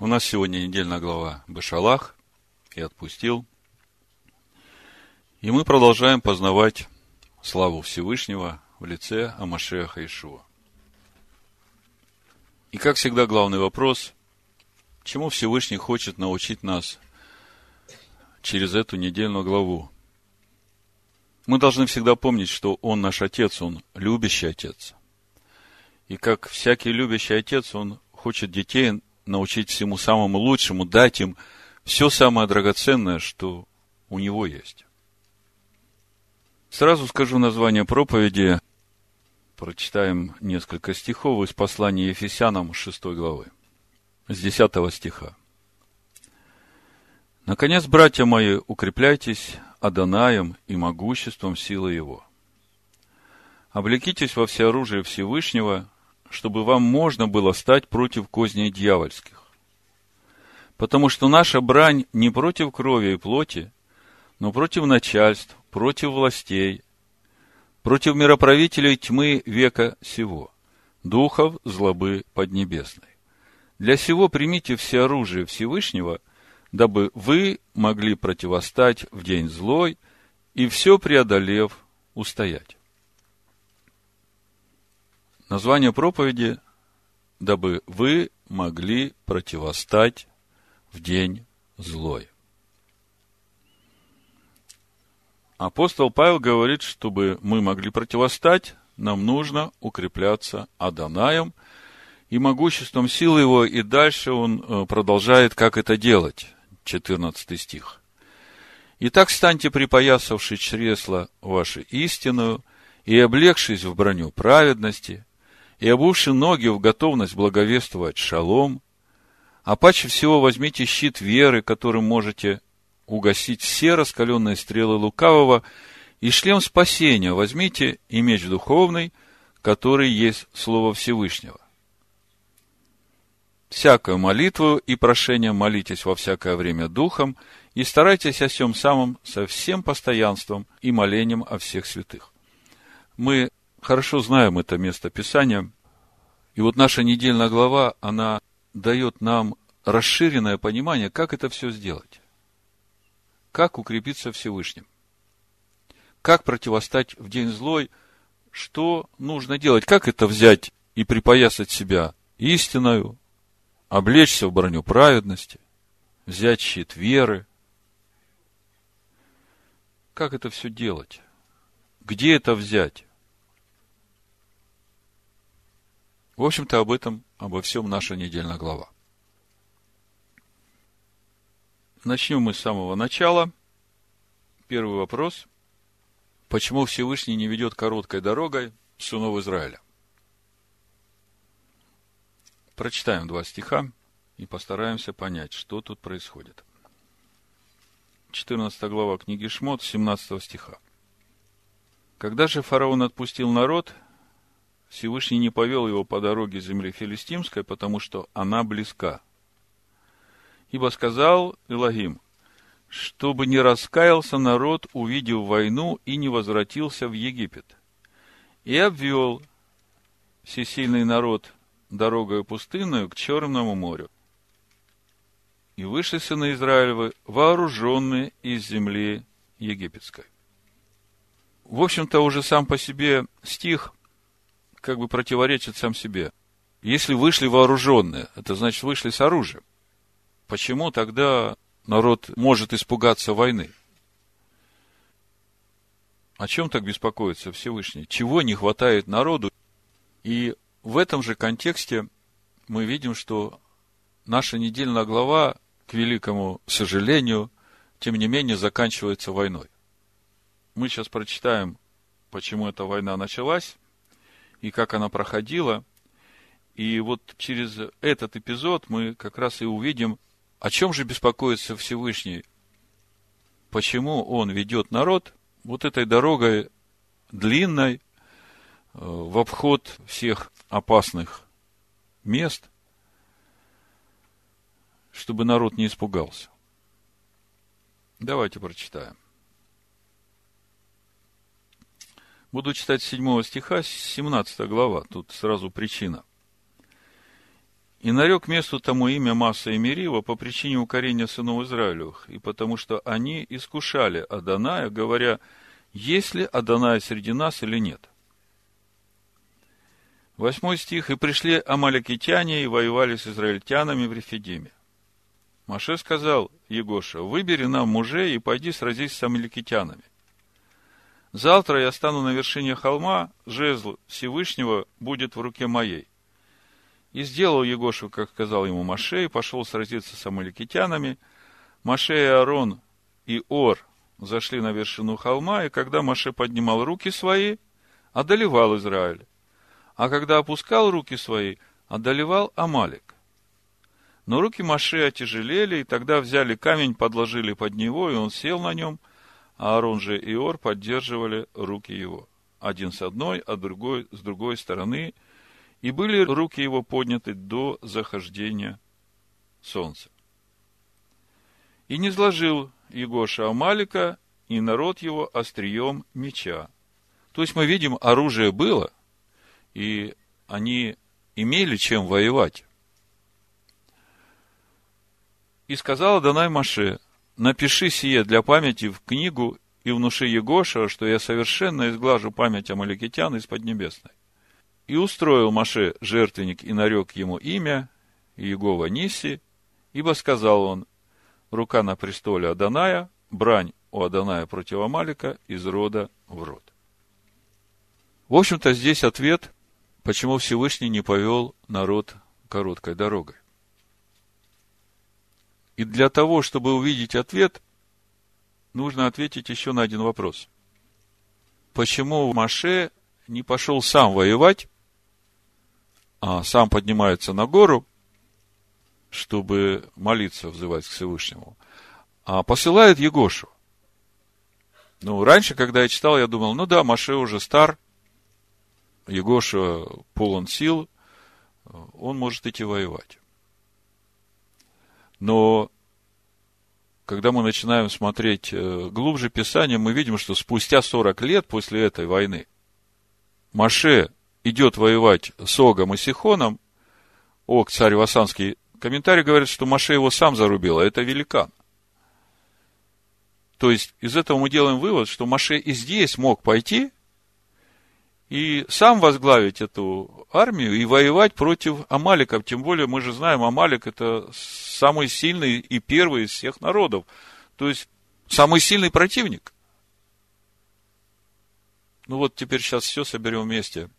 У нас сегодня недельная глава Башалах и отпустил. И мы продолжаем познавать славу Всевышнего в лице Амашеха Ишуа. И как всегда главный вопрос, чему Всевышний хочет научить нас через эту недельную главу. Мы должны всегда помнить, что Он наш Отец, Он любящий Отец. И как всякий любящий Отец, Он хочет детей научить всему самому лучшему, дать им все самое драгоценное, что у него есть. Сразу скажу название проповеди. Прочитаем несколько стихов из послания Ефесянам 6 главы, с 10 стиха. Наконец, братья мои, укрепляйтесь Адонаем и могуществом силы Его. Облекитесь во всеоружие Всевышнего, чтобы вам можно было стать против козней дьявольских. Потому что наша брань не против крови и плоти, но против начальств, против властей, против мироправителей тьмы века сего, духов злобы поднебесной. Для сего примите все оружие Всевышнего, дабы вы могли противостать в день злой и все преодолев устоять. Название проповеди «Дабы вы могли противостать в день злой». Апостол Павел говорит, чтобы мы могли противостать, нам нужно укрепляться Адонаем и могуществом силы его, и дальше он э, продолжает, как это делать. 14 стих. «Итак, станьте припоясавши чресла ваши истинную, и облегшись в броню праведности, и обувши ноги в готовность благовествовать шалом, а паче всего возьмите щит веры, которым можете угасить все раскаленные стрелы лукавого, и шлем спасения возьмите и меч духовный, который есть Слово Всевышнего. Всякую молитву и прошение молитесь во всякое время духом, и старайтесь о всем самом со всем постоянством и молением о всех святых. Мы хорошо знаем это место Писания. И вот наша недельная глава, она дает нам расширенное понимание, как это все сделать. Как укрепиться Всевышним. Как противостать в день злой, что нужно делать, как это взять и припоясать себя истиною, облечься в броню праведности, взять щит веры. Как это все делать? Где это взять? В общем-то, об этом, обо всем наша недельная глава. Начнем мы с самого начала. Первый вопрос. Почему Всевышний не ведет короткой дорогой сынов Израиля? Прочитаем два стиха и постараемся понять, что тут происходит. 14 глава книги Шмот, 17 стиха. Когда же фараон отпустил народ, Всевышний не повел его по дороге земли филистимской, потому что она близка. Ибо сказал Илогим, чтобы не раскаялся народ, увидев войну, и не возвратился в Египет. И обвел всесильный народ дорогою пустынную к Черному морю. И вышли сыны Израилевы, вооруженные из земли египетской. В общем-то, уже сам по себе стих как бы противоречит сам себе. Если вышли вооруженные, это значит вышли с оружием. Почему тогда народ может испугаться войны? О чем так беспокоится Всевышний? Чего не хватает народу? И в этом же контексте мы видим, что наша недельная глава, к великому сожалению, тем не менее заканчивается войной. Мы сейчас прочитаем, почему эта война началась, и как она проходила. И вот через этот эпизод мы как раз и увидим, о чем же беспокоится Всевышний, почему он ведет народ вот этой дорогой длинной э, в обход всех опасных мест, чтобы народ не испугался. Давайте прочитаем. Буду читать с 7 стиха, 17 глава, тут сразу причина. И нарек месту тому имя Масса и Мерива по причине укорения сынов Израилевых, и потому что они искушали Аданая, говоря, есть ли Адонай среди нас или нет. Восьмой стих. «И пришли амаликитяне и воевали с израильтянами в Рефидиме. Маше сказал Егоша, выбери нам мужей и пойди сразись с амаликитянами. Завтра я стану на вершине холма, жезл Всевышнего будет в руке моей. И сделал Егошу, как сказал ему Маше, и пошел сразиться с амаликитянами. Маше и Аарон и Ор зашли на вершину холма, и когда Маше поднимал руки свои, одолевал Израиль. А когда опускал руки свои, одолевал Амалик. Но руки Маше отяжелели, и тогда взяли камень, подложили под него, и он сел на нем, Аарон же и Ор поддерживали руки его. Один с одной, а другой с другой стороны, и были руки его подняты до захождения солнца. И не сложил Егоша Амалика и народ его острием меча. То есть мы видим, оружие было, и они имели чем воевать. И сказала Данай Маше, напиши сие для памяти в книгу и внуши Егоша, что я совершенно изглажу память Амаликитян из Поднебесной. И устроил Маше жертвенник и нарек ему имя, Егова Ниси, ибо сказал он, рука на престоле Аданая, брань у Аданая против Амалика из рода в род. В общем-то, здесь ответ, почему Всевышний не повел народ короткой дорогой. И для того, чтобы увидеть ответ, нужно ответить еще на один вопрос. Почему Маше не пошел сам воевать, а сам поднимается на гору – чтобы молиться, взывать к Всевышнему, а посылает Егошу. Ну, раньше, когда я читал, я думал, ну да, Маше уже стар, Егоша полон сил, он может идти воевать. Но когда мы начинаем смотреть э, глубже Писание, мы видим, что спустя 40 лет после этой войны Маше идет воевать с Огом и Сихоном, Ог, царь Васанский, Комментарий говорит, что Маше его сам зарубил, а это великан. То есть, из этого мы делаем вывод, что Маше и здесь мог пойти и сам возглавить эту армию и воевать против Амаликов. Тем более, мы же знаем, Амалик это самый сильный и первый из всех народов. То есть, самый сильный противник. Ну вот теперь сейчас все соберем вместе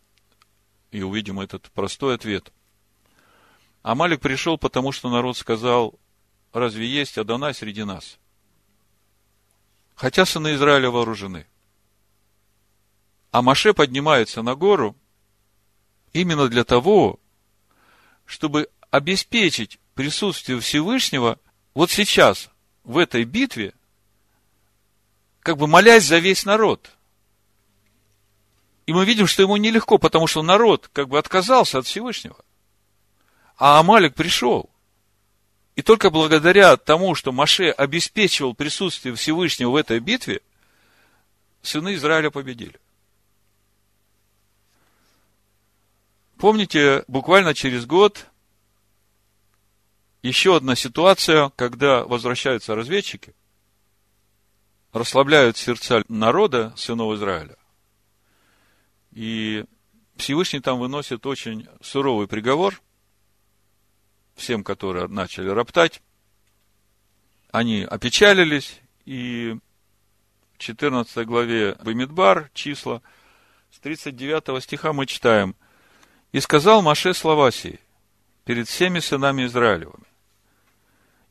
и увидим этот простой ответ. Амалик пришел, потому что народ сказал, разве есть Адонай среди нас? Хотя сыны Израиля вооружены. А Маше поднимается на гору именно для того, чтобы обеспечить присутствие Всевышнего вот сейчас, в этой битве, как бы молясь за весь народ. И мы видим, что ему нелегко, потому что народ как бы отказался от Всевышнего. А Амалик пришел. И только благодаря тому, что Маше обеспечивал присутствие Всевышнего в этой битве, сыны Израиля победили. Помните, буквально через год еще одна ситуация, когда возвращаются разведчики, расслабляют сердца народа, сынов Израиля. И Всевышний там выносит очень суровый приговор – всем, которые начали роптать, они опечалились, и в 14 главе Бамидбар, числа, с 39 стиха мы читаем, «И сказал Маше слова сии перед всеми сынами Израилевыми,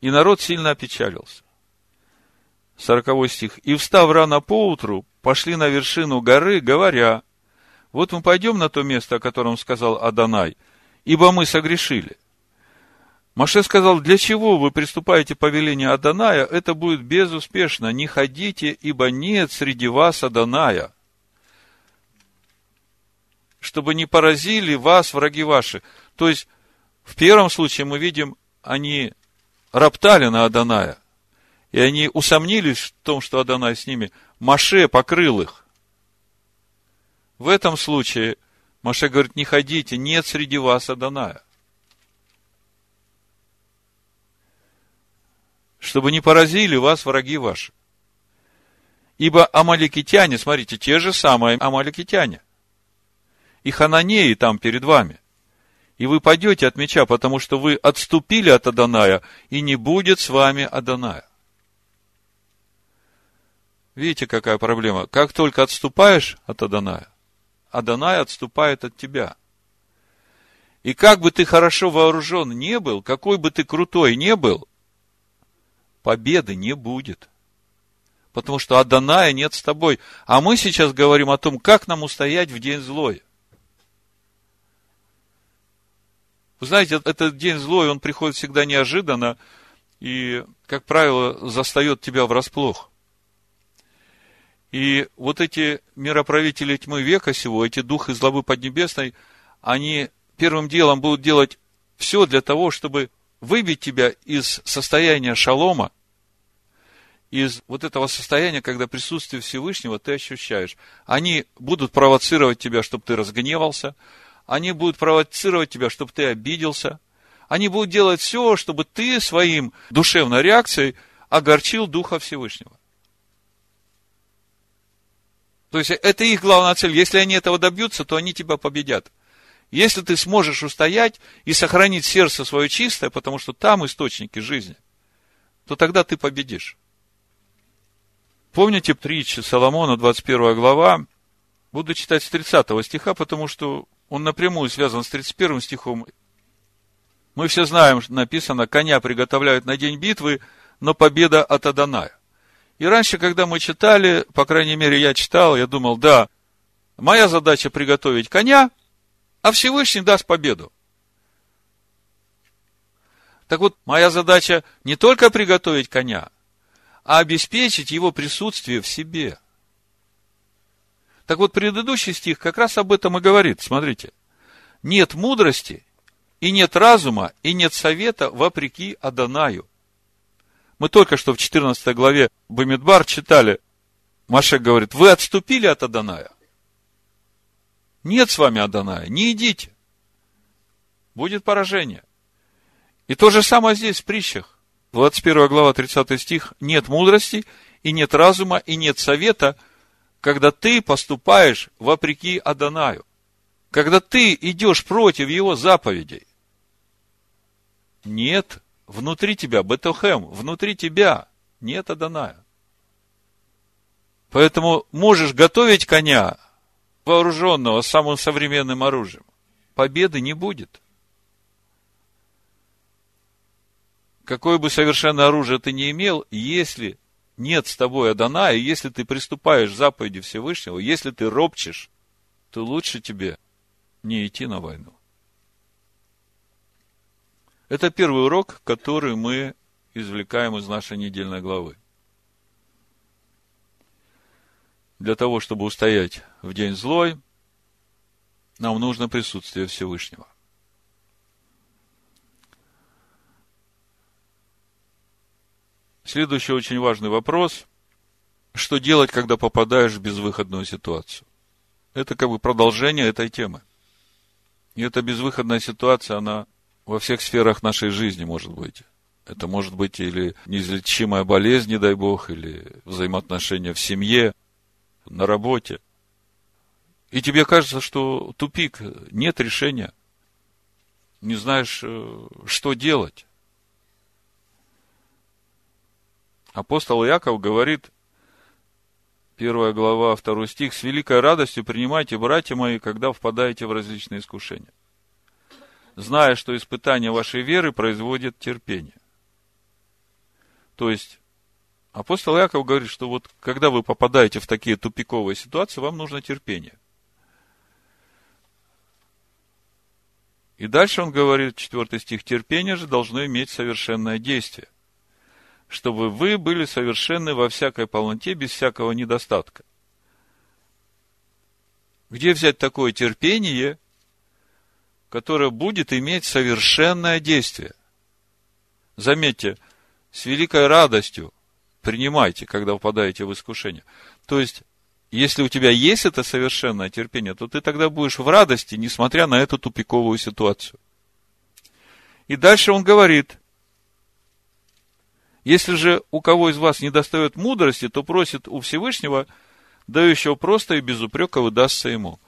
и народ сильно опечалился». 40 стих. «И встав рано поутру, пошли на вершину горы, говоря, вот мы пойдем на то место, о котором сказал Адонай, ибо мы согрешили – Маше сказал, для чего вы приступаете по велению Аданая, это будет безуспешно. Не ходите, ибо нет среди вас Аданая чтобы не поразили вас враги ваши. То есть, в первом случае мы видим, они роптали на Аданая, и они усомнились в том, что Адонай с ними. Маше покрыл их. В этом случае Маше говорит, не ходите, нет среди вас Аданая. Чтобы не поразили вас враги ваши. Ибо амаликитяне, смотрите, те же самые амаликитяне – и хананеи там перед вами. И вы пойдете от меча, потому что вы отступили от Аданая, и не будет с вами Аданая. Видите, какая проблема? Как только отступаешь от Аданая, Аданай отступает от тебя. И как бы ты хорошо вооружен не был, какой бы ты крутой не был, победы не будет. Потому что Аданая нет с тобой. А мы сейчас говорим о том, как нам устоять в день злой. Вы знаете, этот день злой, он приходит всегда неожиданно и, как правило, застает тебя врасплох. И вот эти мироправители тьмы века сего, эти духи злобы поднебесной, они первым делом будут делать все для того, чтобы выбить тебя из состояния шалома, из вот этого состояния, когда присутствие Всевышнего ты ощущаешь. Они будут провоцировать тебя, чтобы ты разгневался. Они будут провоцировать тебя, чтобы ты обиделся. Они будут делать все, чтобы ты своим душевной реакцией огорчил Духа Всевышнего. То есть, это их главная цель. Если они этого добьются, то они тебя победят. Если ты сможешь устоять и сохранить сердце свое чистое, потому что там источники жизни, то тогда ты победишь. Помните притчи Соломона, 21 глава? Буду читать с 30 стиха, потому что он напрямую связан с 31 стихом. Мы все знаем, что написано, коня приготовляют на день битвы, но победа от Аданая. И раньше, когда мы читали, по крайней мере, я читал, я думал, да, моя задача приготовить коня, а Всевышний даст победу. Так вот, моя задача не только приготовить коня, а обеспечить его присутствие в себе. Так вот, предыдущий стих как раз об этом и говорит. Смотрите. Нет мудрости, и нет разума, и нет совета вопреки Адонаю. Мы только что в 14 главе Бамидбар читали, Машек говорит, вы отступили от Адоная. Нет с вами Адоная, не идите. Будет поражение. И то же самое здесь в притчах. 21 глава, 30 стих. Нет мудрости, и нет разума, и нет совета, когда ты поступаешь вопреки Адонаю. Когда ты идешь против его заповедей. Нет внутри тебя, Бетохем, внутри тебя нет Адоная. Поэтому можешь готовить коня, вооруженного самым современным оружием. Победы не будет. какое бы совершенное оружие ты не имел, если нет с тобой Адана, и если ты приступаешь к заповеди Всевышнего, если ты ропчешь, то лучше тебе не идти на войну. Это первый урок, который мы извлекаем из нашей недельной главы. Для того, чтобы устоять в день злой, нам нужно присутствие Всевышнего. Следующий очень важный вопрос. Что делать, когда попадаешь в безвыходную ситуацию? Это как бы продолжение этой темы. И эта безвыходная ситуация, она во всех сферах нашей жизни может быть. Это может быть или неизлечимая болезнь, не дай бог, или взаимоотношения в семье, на работе. И тебе кажется, что тупик, нет решения. Не знаешь, э, что делать. Апостол Яков говорит, первая глава, второй стих, «С великой радостью принимайте, братья мои, когда впадаете в различные искушения, зная, что испытание вашей веры производит терпение». То есть, апостол Яков говорит, что вот когда вы попадаете в такие тупиковые ситуации, вам нужно терпение. И дальше он говорит, четвертый стих, терпение же должно иметь совершенное действие – чтобы вы были совершенны во всякой полноте, без всякого недостатка. Где взять такое терпение, которое будет иметь совершенное действие? Заметьте, с великой радостью принимайте, когда впадаете в искушение. То есть, если у тебя есть это совершенное терпение, то ты тогда будешь в радости, несмотря на эту тупиковую ситуацию. И дальше он говорит, Если же у кого из вас не достает мудрости, то просит у Всевышнего, дающего просто и без упрека выдастся ему.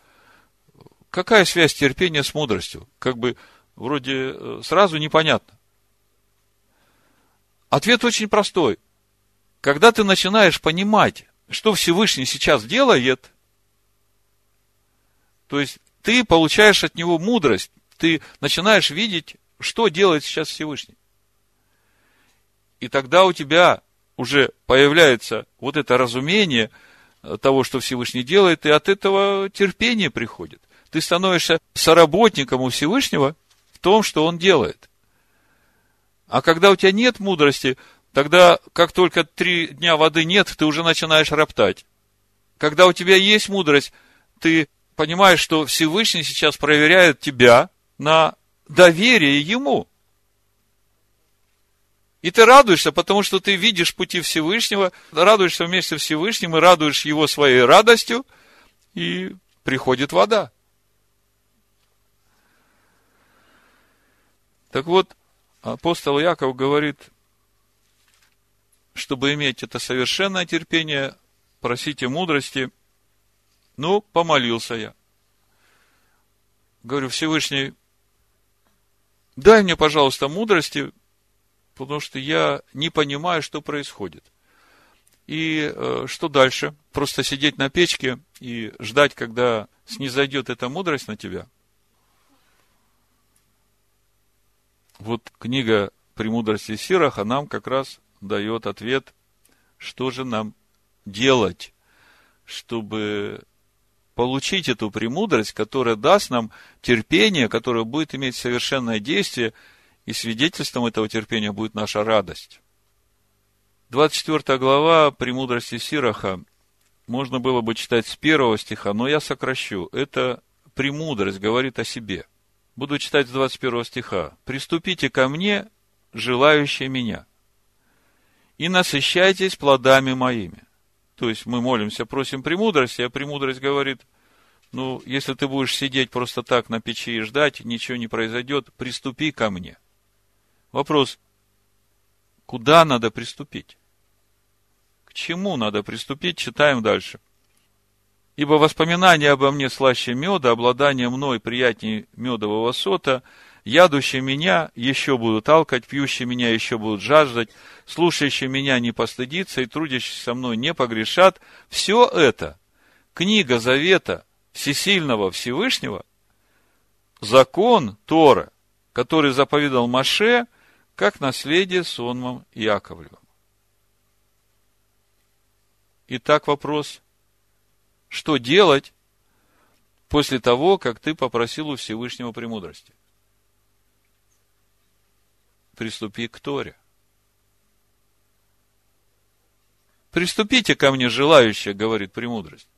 Какая связь терпения с мудростью? Как бы вроде э, сразу непонятно. Ответ очень простой. Когда ты начинаешь понимать, что Всевышний сейчас делает, то есть ты получаешь от него мудрость, ты начинаешь видеть, что делает сейчас Всевышний. И тогда у тебя уже появляется вот это разумение того, что Всевышний делает, и от этого терпение приходит. Ты становишься соработником у Всевышнего в том, что он делает. А когда у тебя нет мудрости, тогда, как только три дня воды нет, ты уже начинаешь роптать. Когда у тебя есть мудрость, ты понимаешь, что Всевышний сейчас проверяет тебя на доверие Ему. И ты радуешься, потому что ты видишь пути Всевышнего, радуешься вместе с Всевышним и радуешь его своей радостью, и приходит вода. Так вот, апостол Яков говорит, чтобы иметь это совершенное терпение, просите мудрости. Ну, помолился я. Говорю, Всевышний, дай мне, пожалуйста, мудрости, потому что я не понимаю, что происходит. И э, что дальше? Просто сидеть на печке и ждать, когда снизойдет эта мудрость на тебя – вот книга «Премудрости Сираха» нам как раз дает ответ, что же нам делать, чтобы получить эту премудрость, которая даст нам терпение, которое будет иметь совершенное действие, и свидетельством этого терпения будет наша радость. 24 глава «Премудрости Сираха» можно было бы читать с первого стиха, но я сокращу. Это премудрость говорит о себе. Буду читать с 21 стиха. «Приступите ко мне, желающие меня, и насыщайтесь плодами моими». То есть мы молимся, просим премудрости, а премудрость говорит, ну, если ты будешь сидеть просто так на печи и ждать, ничего не произойдет, приступи ко мне. Вопрос, куда надо приступить? К чему надо приступить? Читаем дальше. Ибо воспоминания обо мне слаще меда, обладание мной приятнее медового сота, ядущие меня еще будут алкать, пьющие меня еще будут жаждать, слушающие меня не постыдится и трудящиеся со мной не погрешат. Все это книга Завета Всесильного Всевышнего, закон Тора, который заповедал Маше, как наследие сонмом Яковлевым. Итак, вопрос – что делать после того, как ты попросил у Всевышнего премудрости. Приступи к Торе. Приступите ко мне, желающие, говорит премудрость.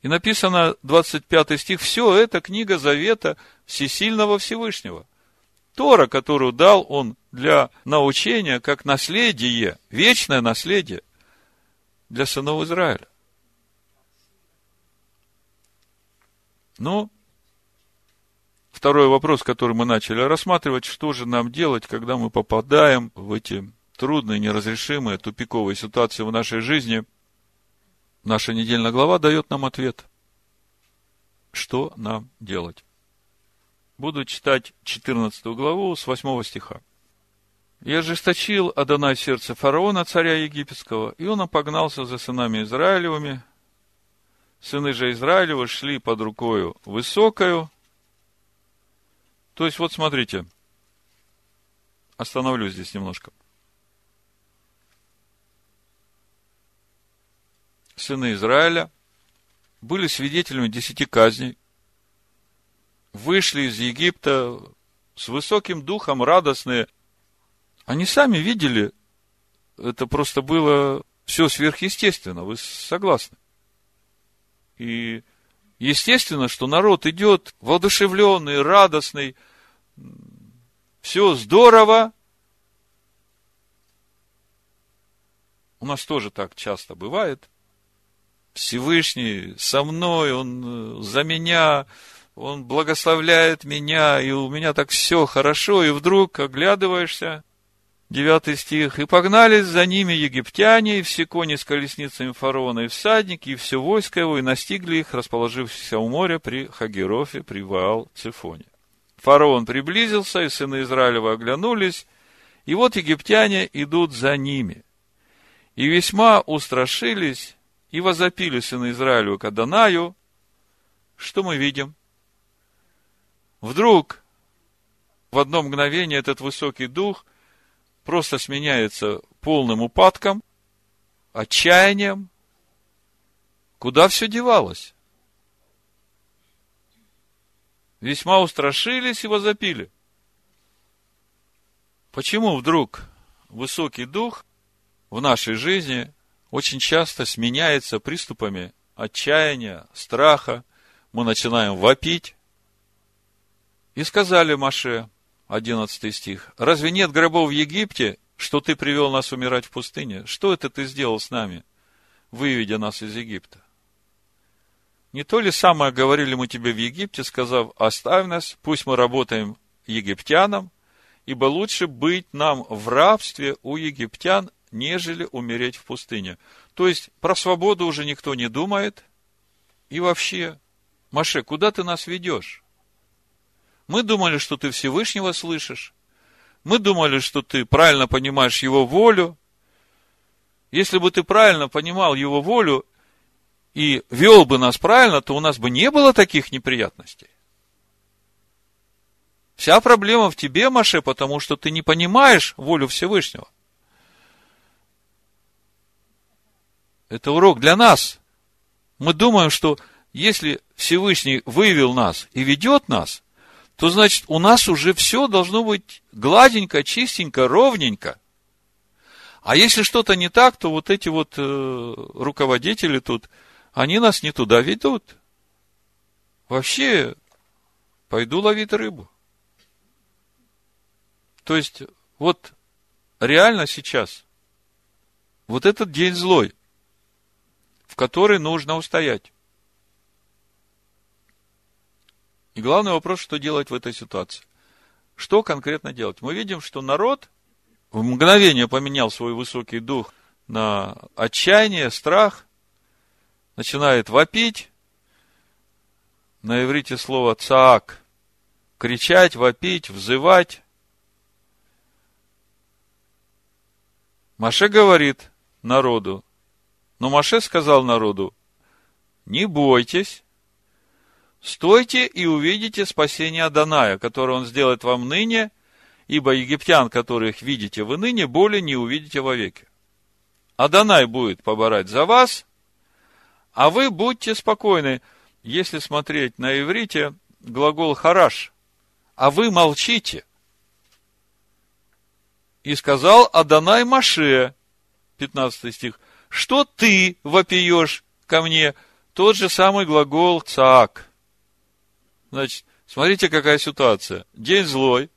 И написано 25 стих, все это книга Завета Всесильного Всевышнего. Тора, которую дал он для научения, как наследие, вечное наследие для сынов Израиля. Ну, второй вопрос, который мы начали рассматривать, что же нам делать, когда мы попадаем в эти трудные, неразрешимые, тупиковые ситуации в нашей жизни. Наша недельная глава дает нам ответ. Что нам делать? Буду читать 14 главу с 8 стиха. «И ожесточил Адонай сердце фараона, царя египетского, и он опогнался за сынами Израилевыми, сыны же Израилева шли под рукою высокою. То есть, вот смотрите, остановлюсь здесь немножко. Сыны Израиля были свидетелями десяти казней, вышли из Египта с высоким духом, радостные. Они сами видели, это просто было все сверхъестественно, вы согласны? И естественно, что народ идет воодушевленный, радостный, все здорово. У нас тоже так часто бывает. Всевышний со мной, Он за меня, Он благословляет меня, и у меня так все хорошо, и вдруг оглядываешься, Девятый стих. «И погнались за ними египтяне, и все кони с колесницами фараона, и всадники, и все войско его, и настигли их, расположившихся у моря при Хагерофе, при Ваал-Цифоне. Фараон приблизился, и сыны Израилева оглянулись, и вот египтяне идут за ними. И весьма устрашились, и возопили сыны Израилева к Адонаю. Что мы видим? Вдруг в одно мгновение этот высокий дух просто сменяется полным упадком, отчаянием. Куда все девалось? Весьма устрашились и возопили. Почему вдруг высокий дух в нашей жизни очень часто сменяется приступами отчаяния, страха? Мы начинаем вопить. И сказали Маше, 11 стих, «Разве нет гробов в Египте, что ты привел нас умирать в пустыне? Что это ты сделал с нами, выведя нас из Египта?» Не то ли самое говорили мы тебе в Египте, сказав, оставь нас, пусть мы работаем египтянам, ибо лучше быть нам в рабстве у египтян, нежели умереть в пустыне. То есть, про свободу уже никто не думает. И вообще, Маше, куда ты нас ведешь? Мы думали, что ты Всевышнего слышишь. Мы думали, что ты правильно понимаешь его волю. Если бы ты правильно понимал его волю и вел бы нас правильно, то у нас бы не было таких неприятностей. Вся проблема в тебе, Маше, потому что ты не понимаешь волю Всевышнего. Это урок для нас. Мы думаем, что если Всевышний вывел нас и ведет нас, то значит у нас уже все должно быть гладенько, чистенько, ровненько. А если что-то не так, то вот эти вот э, руководители тут, они нас не туда ведут. Вообще, пойду ловить рыбу. То есть, вот реально сейчас, вот этот день злой, в который нужно устоять. И главный вопрос, что делать в этой ситуации. Что конкретно делать? Мы видим, что народ в мгновение поменял свой высокий дух на отчаяние, страх, начинает вопить. На иврите слово цаак. Кричать, вопить, взывать. Маше говорит народу, но Маше сказал народу, не бойтесь, стойте и увидите спасение Аданая, которое он сделает вам ныне, ибо египтян, которых видите вы ныне, более не увидите вовеки. Адонай будет поборать за вас, а вы будьте спокойны. Если смотреть на иврите, глагол хараш, а вы молчите – и сказал Адонай Маше, 15 стих, что ты вопиешь ко мне? Тот же самый глагол цаак. Значит, смотрите, какая ситуация. День злой.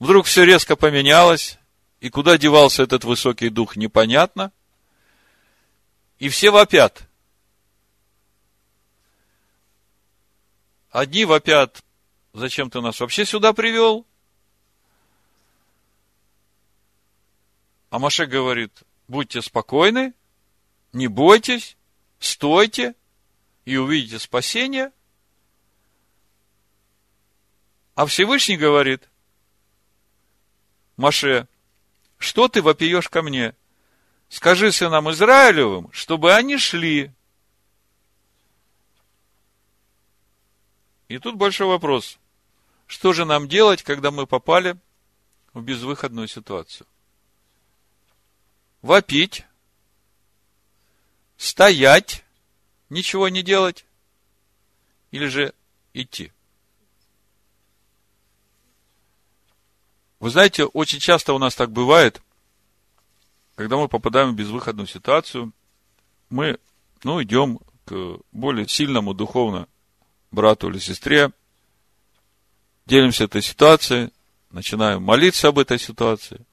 Вдруг все резко поменялось, и куда девался этот высокий дух, непонятно. И все вопят. Одни вопят, зачем ты нас вообще сюда привел? А Маше говорит, будьте спокойны, не бойтесь, стойте и увидите спасение. А Всевышний говорит, Маше, что ты вопиешь ко мне? Скажи сынам Израилевым, чтобы они шли. И тут большой вопрос. Что же нам делать, когда мы попали в безвыходную ситуацию? вопить, стоять, ничего не делать, или же идти. Вы знаете, очень часто у нас так бывает, когда мы попадаем в безвыходную ситуацию, мы, ну, идем к более сильному духовно брату или сестре, делимся этой ситуацией, начинаем молиться об этой ситуации,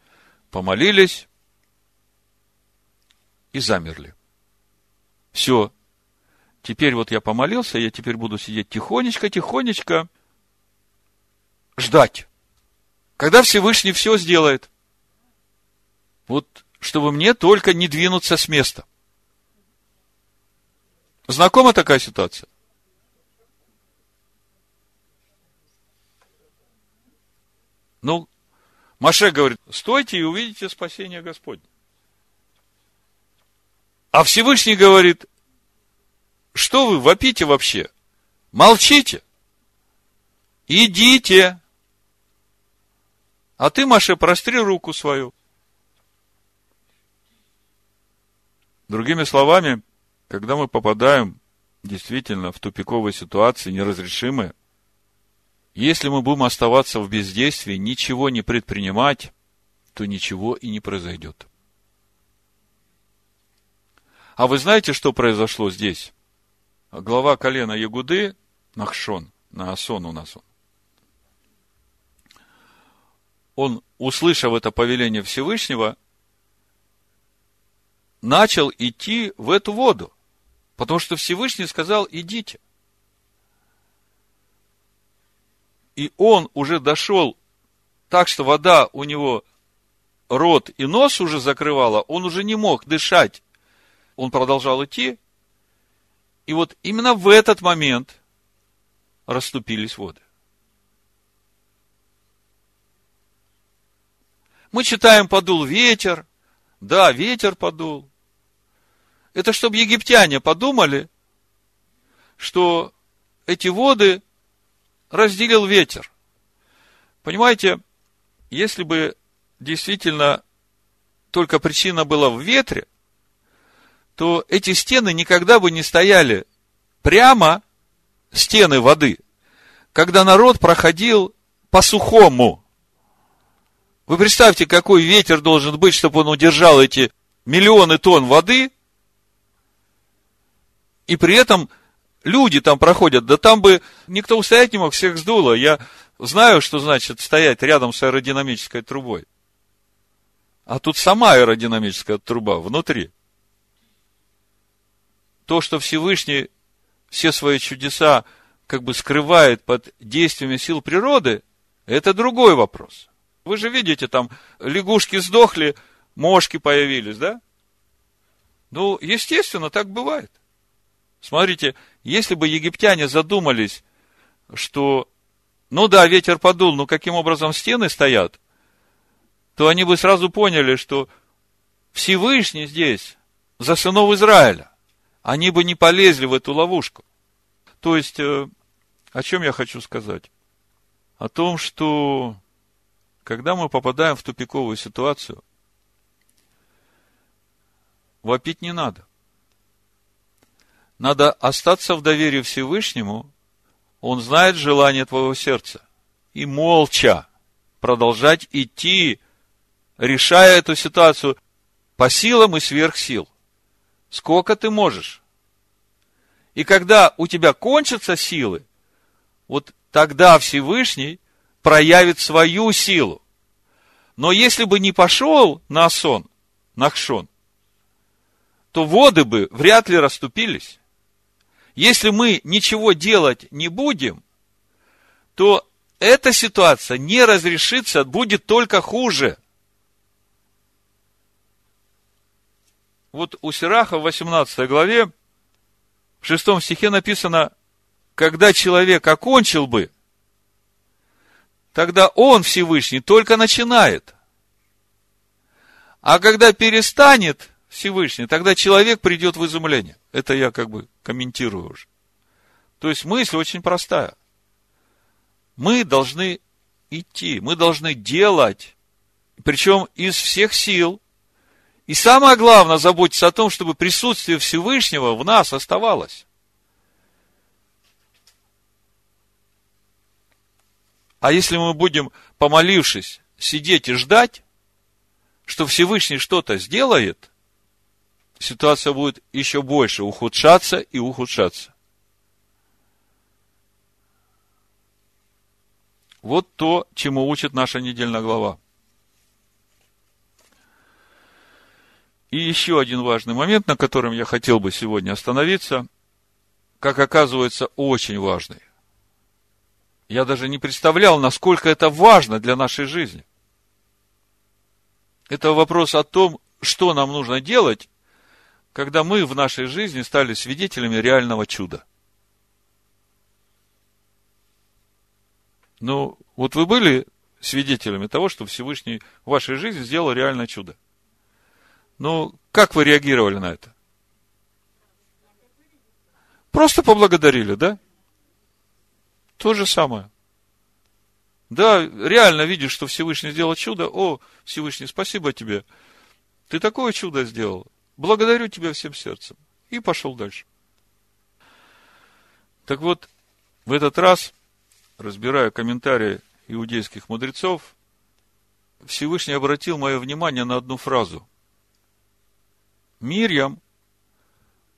помолились, и замерли. Все. Теперь вот я помолился, я теперь буду сидеть тихонечко, тихонечко ждать. Когда Всевышний все сделает. Вот, чтобы мне только не двинуться с места. Знакома такая ситуация? Ну, Маше говорит, стойте и увидите спасение Господне. А Всевышний говорит, что вы вопите вообще? Молчите. Идите. А ты, Маше, простри руку свою. Другими словами, когда мы попадаем действительно в тупиковые ситуации, неразрешимые, если мы будем оставаться в бездействии, ничего не предпринимать, то ничего и не произойдет. А вы знаете, что произошло здесь? Глава колена Ягуды, Нахшон, на Асон у нас он. Он, услышав это повеление Всевышнего, начал идти в эту воду. Потому что Всевышний сказал, идите. И он уже дошел так, что вода у него рот и нос уже закрывала, он уже не мог дышать. Он продолжал идти, и вот именно в этот момент расступились воды. Мы читаем, подул ветер. Да, ветер подул. Это чтобы египтяне подумали, что эти воды разделил ветер. Понимаете, если бы действительно только причина была в ветре, то эти стены никогда бы не стояли прямо, стены воды, когда народ проходил по сухому. Вы представьте, какой ветер должен быть, чтобы он удержал эти миллионы тонн воды, и при этом люди там проходят, да там бы никто устоять не мог, всех сдуло. Я знаю, что значит стоять рядом с аэродинамической трубой. А тут сама аэродинамическая труба внутри. То, что Всевышний все свои чудеса как бы скрывает под действиями сил природы, это другой вопрос. Вы же видите, там лягушки сдохли, мошки появились, да? Ну, естественно, так бывает. Смотрите, если бы египтяне задумались, что, ну да, ветер подул, но каким образом стены стоят, то они бы сразу поняли, что Всевышний здесь за сынов Израиля. Они бы не полезли в эту ловушку. То есть, э, о чем я хочу сказать? О том, что когда мы попадаем в тупиковую ситуацию, вопить не надо. Надо остаться в доверии Всевышнему. Он знает желание твоего сердца. И молча продолжать идти, решая эту ситуацию по силам и сверх сил. Сколько ты можешь. И когда у тебя кончатся силы, вот тогда Всевышний проявит свою силу. Но если бы не пошел на сон, Нахшон, то воды бы вряд ли расступились. Если мы ничего делать не будем, то эта ситуация не разрешится, будет только хуже. Вот у Сираха в 18 главе, в 6 стихе написано, когда человек окончил бы, тогда он Всевышний только начинает. А когда перестанет Всевышний, тогда человек придет в изумление. Это я как бы комментирую уже. То есть мысль очень простая. Мы должны идти, мы должны делать, причем из всех сил. И самое главное, заботиться о том, чтобы присутствие Всевышнего в нас оставалось. А если мы будем, помолившись, сидеть и ждать, что Всевышний что-то сделает, ситуация будет еще больше ухудшаться и ухудшаться. Вот то, чему учит наша недельная глава. И еще один важный момент, на котором я хотел бы сегодня остановиться, как оказывается, очень важный. Я даже не представлял, насколько это важно для нашей жизни. Это вопрос о том, что нам нужно делать, когда мы в нашей жизни стали свидетелями реального чуда. Ну, вот вы были свидетелями того, что Всевышний в вашей жизни сделал реальное чудо. Ну, как вы реагировали на это? Просто поблагодарили, да? То же самое. Да, реально видишь, что Всевышний сделал чудо. О, Всевышний, спасибо тебе. Ты такое чудо сделал. Благодарю тебя всем сердцем. И пошел дальше. Так вот, в этот раз, разбирая комментарии иудейских мудрецов, Всевышний обратил мое внимание на одну фразу. Мирьям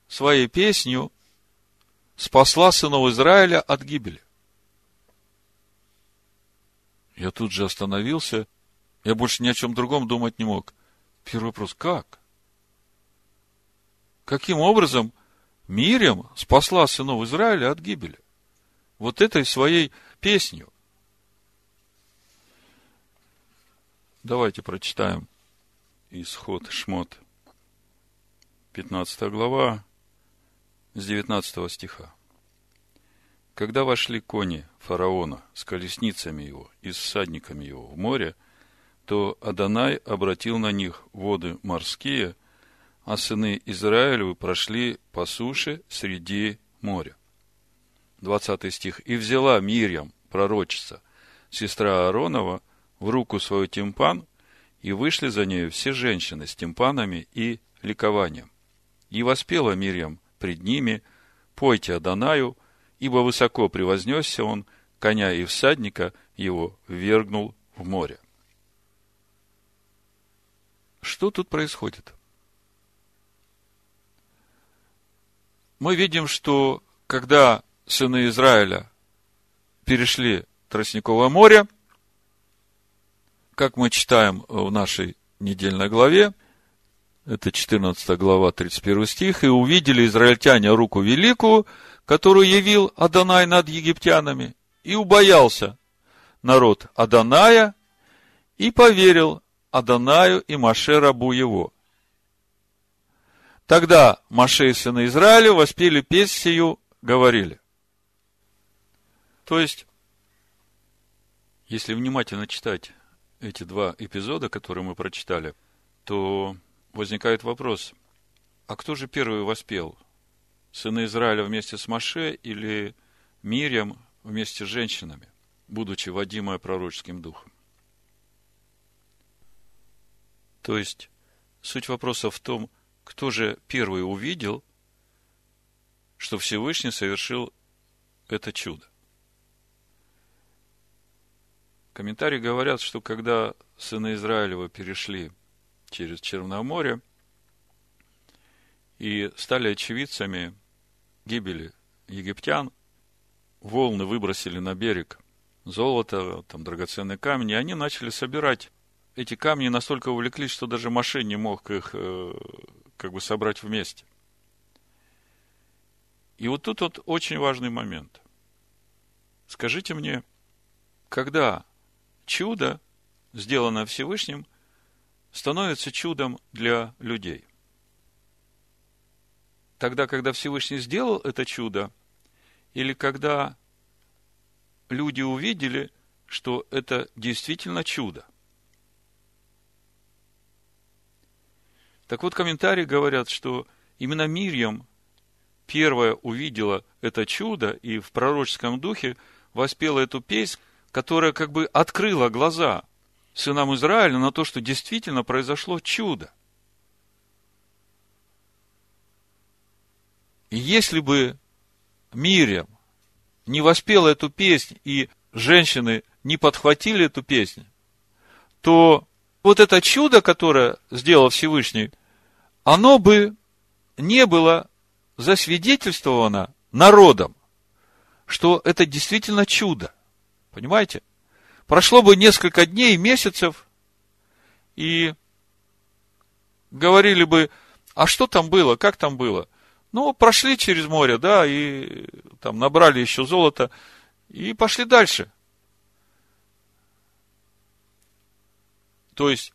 своей песнью спасла сынов Израиля от гибели. Я тут же остановился. Я больше ни о чем другом думать не мог. Первый вопрос, как? Каким образом Мирям спасла сынов Израиля от гибели? Вот этой своей песнью. Давайте прочитаем исход Шмот. 15 глава, с 19 стиха. Когда вошли кони фараона с колесницами его и с всадниками его в море, то Адонай обратил на них воды морские, а сыны Израилевы прошли по суше среди моря. 20 стих. «И взяла Мирьям, пророчица, сестра Ааронова, в руку свою тимпан, и вышли за нею все женщины с тимпанами и ликованием. И воспела Мирьям пред ними, пойте Адонаю, ибо высоко превознесся он, коня и всадника его вергнул в море. Что тут происходит? Мы видим, что когда сыны Израиля перешли Тростниковое море, как мы читаем в нашей недельной главе, это 14 глава, 31 стих, и увидели израильтяне руку великую, которую явил Адонай над египтянами, и убоялся народ Аданая, и поверил Адонаю и Маше рабу его. Тогда Маше и сыны Израиля воспели песнь сию, говорили. То есть, если внимательно читать эти два эпизода, которые мы прочитали, то возникает вопрос, а кто же первый воспел? сыны Израиля вместе с Маше или Мирьям вместе с женщинами, будучи водимая пророческим духом. То есть, суть вопроса в том, кто же первый увидел, что Всевышний совершил это чудо. Комментарии говорят, что когда сыны Израилева перешли через Черное море и стали очевидцами гибели египтян, волны выбросили на берег золото, там драгоценные камни, и они начали собирать эти камни настолько увлеклись, что даже Маше не мог их э, как бы собрать вместе. И вот тут вот очень важный момент. Скажите мне, когда чудо, сделанное Всевышним, становится чудом для людей? тогда, когда Всевышний сделал это чудо, или когда люди увидели, что это действительно чудо. Так вот, комментарии говорят, что именно Мирьям первая увидела это чудо и в пророческом духе воспела эту песнь, которая как бы открыла глаза сынам Израиля на то, что действительно произошло чудо – И если бы Мирьям не воспела эту песнь, и женщины не подхватили эту песню, то вот это чудо, которое сделал Всевышний, оно бы не было засвидетельствовано народом, что это действительно чудо. Понимаете? Прошло бы несколько дней, месяцев, и говорили бы, а что там было, как там было? Ну, прошли через море, да, и там набрали еще золото, И пошли дальше. То есть,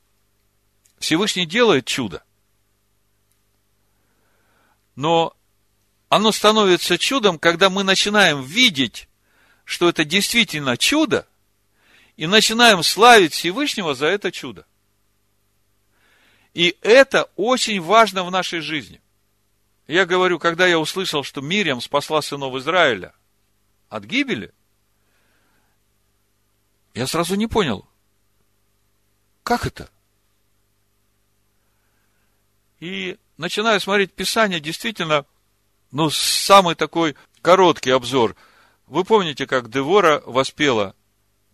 Всевышний делает чудо. Но оно становится чудом, когда мы начинаем видеть, что это действительно чудо, и начинаем славить Всевышнего за это чудо. И это очень важно в нашей жизни. Я говорю, когда я услышал, что Мириам спасла сынов Израиля от гибели, я сразу не понял, как это? И начинаю смотреть Писание, действительно, ну, самый такой короткий обзор. Вы помните, как Девора воспела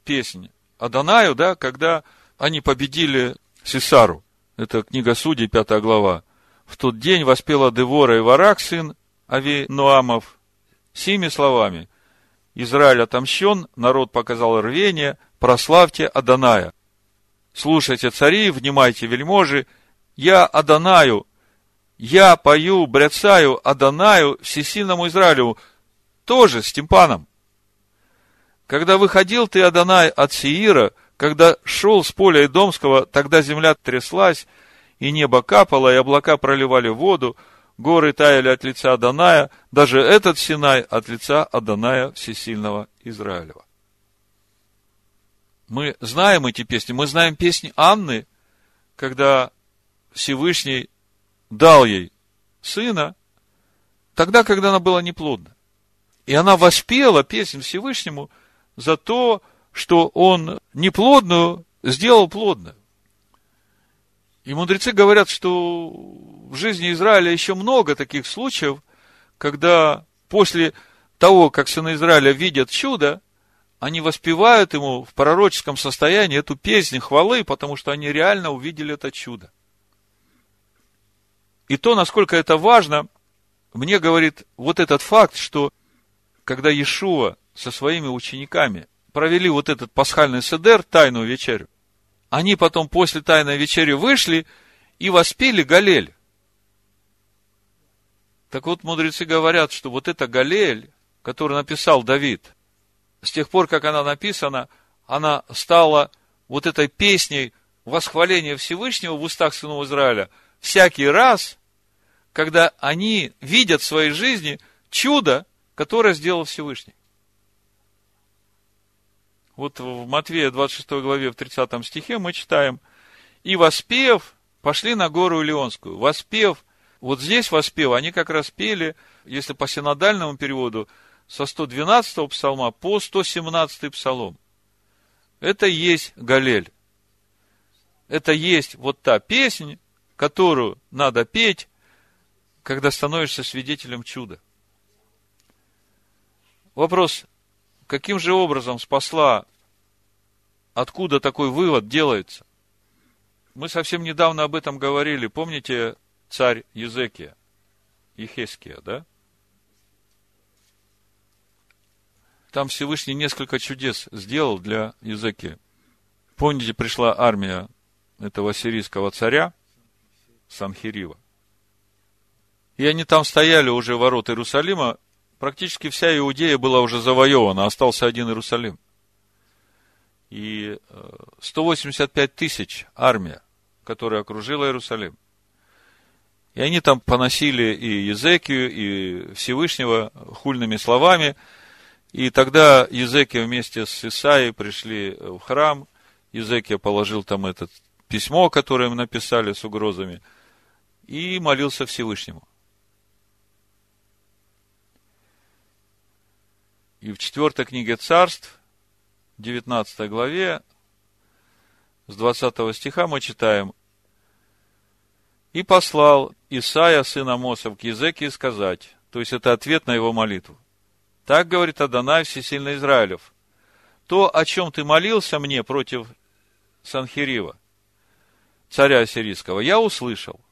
песнь Адонаю, да, когда они победили Сесару. Это книга Судей, пятая глава. В тот день воспела Девора и Варак, сын Ави Нуамов, сими словами. Израиль отомщен, народ показал рвение, прославьте Адоная. Слушайте цари, внимайте вельможи, я Адонаю, я пою, бряцаю Адонаю, всесильному Израилю, тоже с тимпаном. Когда выходил ты, Адонай, от Сиира, когда шел с поля Идомского, тогда земля тряслась, и небо капало, и облака проливали воду, горы таяли от лица Аданая, даже этот Синай от лица Аданая Всесильного Израилева. Мы знаем эти песни, мы знаем песни Анны, когда Всевышний дал ей сына, тогда, когда она была неплодна. И она воспела песнь Всевышнему за то, что он неплодную сделал плодную. И мудрецы говорят, что в жизни Израиля еще много таких случаев, когда после того, как сыны Израиля видят чудо, они воспевают ему в пророческом состоянии эту песню хвалы, потому что они реально увидели это чудо. И то, насколько это важно, мне говорит вот этот факт, что когда Иешуа со своими учениками провели вот этот пасхальный седер, тайную вечерю, они потом после тайной вечери вышли и воспели Галель. Так вот, мудрецы говорят, что вот эта Галель, которую написал Давид, с тех пор, как она написана, она стала вот этой песней восхваления Всевышнего в устах сынов Израиля – всякий раз, когда они видят в своей жизни чудо, которое сделал Всевышний. Вот в Матвея 26 главе в 30 стихе мы читаем, и воспев, пошли на гору Илионскую. Воспев, вот здесь воспев, они как раз пели, если по синодальному переводу, со 112 псалма по 117 псалом. Это есть Галель. Это есть вот та песня, которую надо петь, когда становишься свидетелем чуда. Вопрос, каким же образом спасла, откуда такой вывод делается? Мы совсем недавно об этом говорили. Помните царь Езекия, Ехеския, да? Там Всевышний несколько чудес сделал для Езекия. Помните, пришла армия этого сирийского царя, Санхирива. И они там стояли уже ворот Иерусалима, практически вся Иудея была уже завоевана, остался один Иерусалим. И 185 э, тысяч армия, которая окружила Иерусалим. И они там поносили и Езекию, и Всевышнего хульными словами. И тогда Езекия вместе с Исаией пришли в храм. Езекия положил там это письмо, которое им написали с угрозами – и молился Всевышнему. И в четвертой книге царств, 19 главе, с 20 стиха мы читаем, «И послал Исаия, сына Мосов, к Езеке сказать». То есть, это ответ на его молитву. Так говорит Адонай Всесильный Израилев. То, о чем ты молился мне против Санхирива, царя Ассирийского, я услышал –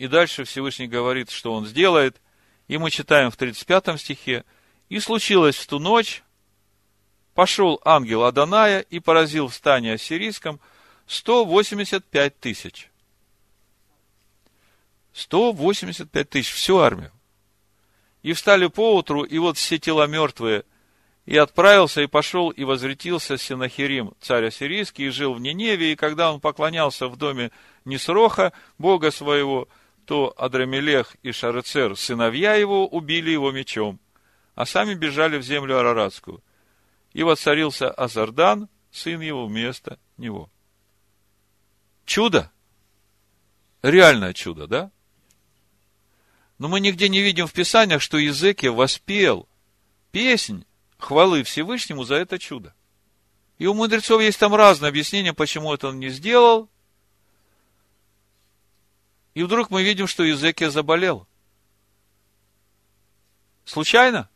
И дальше Всевышний говорит, что он сделает. И мы читаем в 35 стихе. И случилось в ту ночь, пошел ангел Аданая и поразил в стане ассирийском 185 тысяч. 185 тысяч, всю армию. И встали поутру, и вот все тела мертвые. И отправился, и пошел, и возвратился Синахирим, царь ассирийский, и жил в Ниневе, и когда он поклонялся в доме Несроха, бога своего, то Адрамелех и Шарецер, сыновья его, убили его мечом, а сами бежали в землю Араратскую. И воцарился Азардан, сын его, вместо него. Чудо? Реальное чудо, да? Но мы нигде не видим в Писаниях, что Языке воспел песнь хвалы Всевышнему за это чудо. И у мудрецов есть там разные объяснения, почему это он не сделал. И вдруг мы видим, что Языкия заболел. Случайно?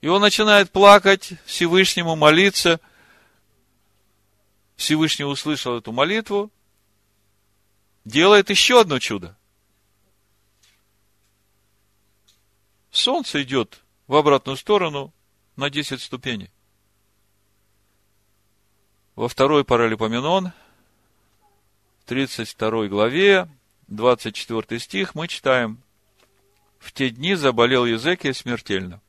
И он начинает плакать Всевышнему, молиться. Всевышний услышал эту молитву, делает еще одно чудо. Солнце идет в обратную сторону на 10 ступеней. Во второй паралипоменон, 32 главе, 24 стих, мы читаем, «В те дни заболел Езекия смертельно,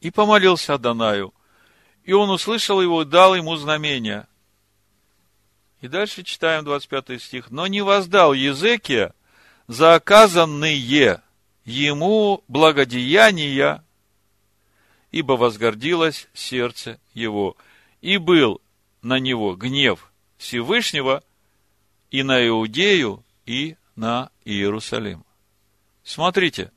и помолился Адонаю, и он услышал его и дал ему знамение». И дальше читаем 25 стих. «Но не воздал Езекия за оказанные ему благодеяния, ибо возгордилось сердце его, и был на него гнев Всевышнего и на Иудею, и на Иерусалим. Смотрите,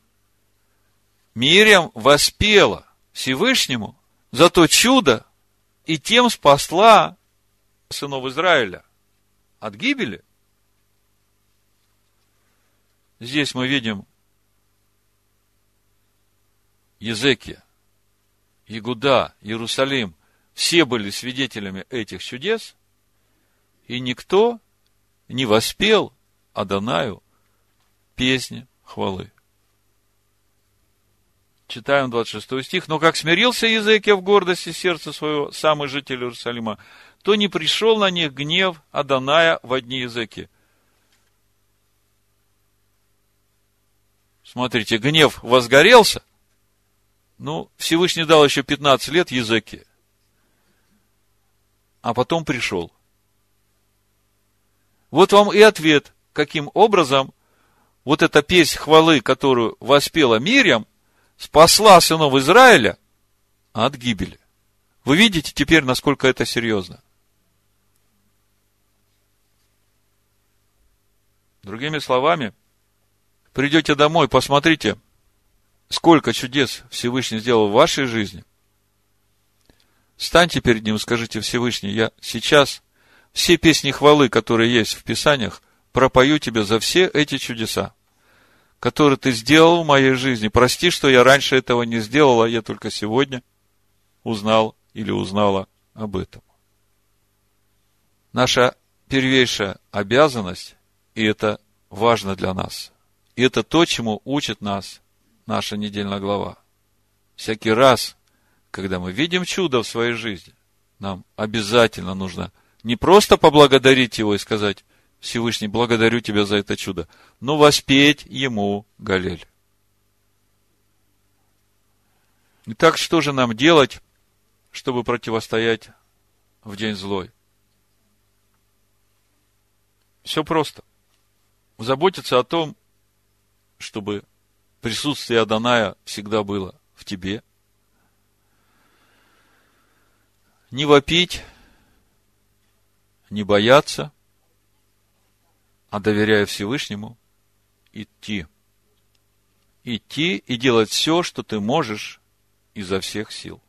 Мириам воспела Всевышнему за то чудо, и тем спасла сынов Израиля от гибели. Здесь мы видим Езекия, Ягуда, Иерусалим, все были свидетелями этих чудес, и никто не воспел Адонаю песни хвалы. Читаем 26 стих. «Но как смирился Езекия в гордости сердца своего, самый житель Иерусалима, то не пришел на них гнев Адоная в одни языки». Смотрите, гнев возгорелся, ну, Всевышний дал еще 15 лет языке. А потом пришел. Вот вам и ответ, каким образом вот эта песнь хвалы, которую воспела Мирьям, спасла сынов Израиля от гибели. Вы видите теперь, насколько это серьезно. Другими словами, придете домой, посмотрите – сколько чудес Всевышний сделал в вашей жизни, станьте перед Ним скажите, Всевышний, я сейчас все песни хвалы, которые есть в Писаниях, пропою Тебе за все эти чудеса, которые Ты сделал в моей жизни. Прости, что я раньше этого не сделала, я только сегодня узнал или узнала об этом. Наша первейшая обязанность, и это важно для нас, и это то, чему учит нас наша недельная глава. Всякий раз, когда мы видим чудо в своей жизни, нам обязательно нужно не просто поблагодарить его и сказать, Всевышний, благодарю тебя за это чудо, но воспеть ему Галель. Итак, что же нам делать, чтобы противостоять в день злой? Все просто. Заботиться о том, чтобы присутствие Аданая всегда было в тебе. Не вопить, не бояться, а доверяя Всевышнему, идти. Идти и делать все, что ты можешь изо всех сил.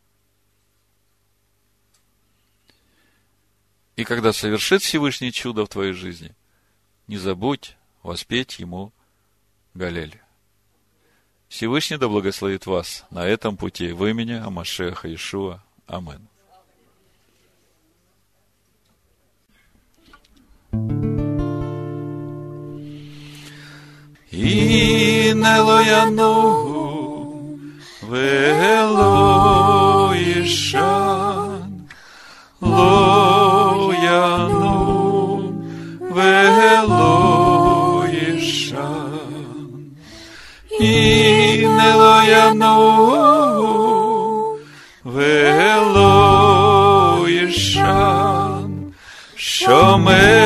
И когда совершит Всевышний чудо в твоей жизни, не забудь воспеть ему Галель. Всевышний да благословит вас на этом пути в имени Амашеха Ишуа. Амин. і не лояного, вилоїшан, лояну вилоїшан, і не лояну вилоїшан, що ми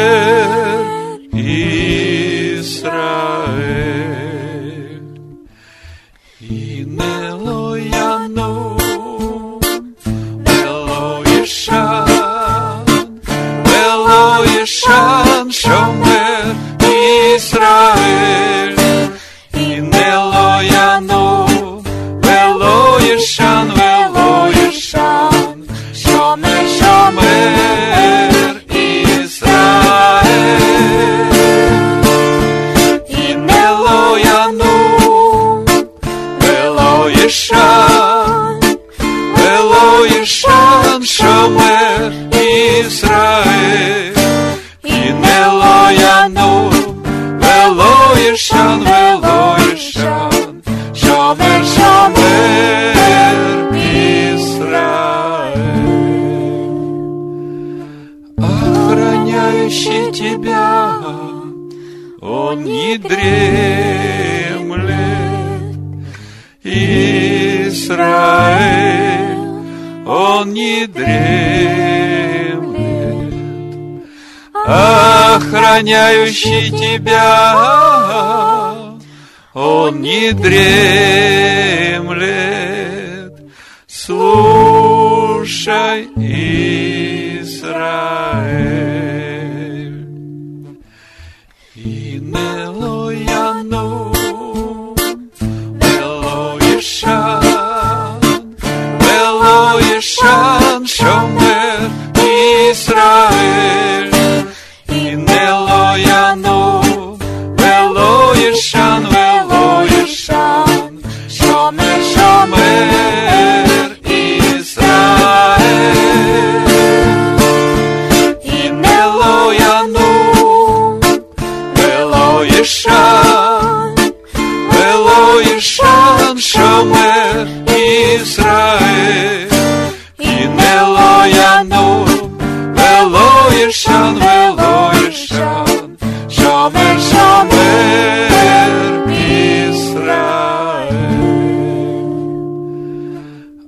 Охраняющий тебя, он не дремлет. і шан, вело і шан, шамер Ізраїль, і не лояну, вело і шан, вело і шан, шамер, шамер Ізраїль.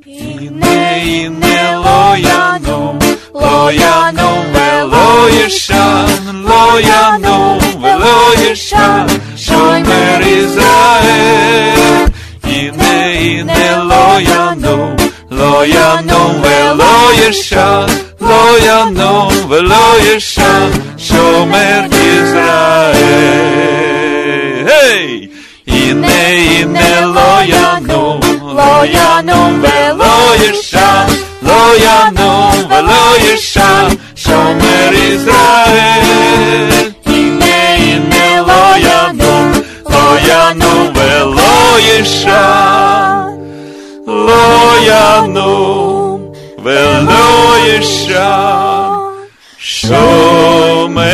І не, і не лояну, лояну, вело і шан, лояну, воїша, шомер Ізраїль, і не, і не лояну, лояну велоїша, лояну велоїша, шомер Ізраїль. Гей! І не, і не лояну, лояну велоїша, лояну велоїша, шомер Ізраїль. Eloisha, Loyanu, Veloisha, Shomer.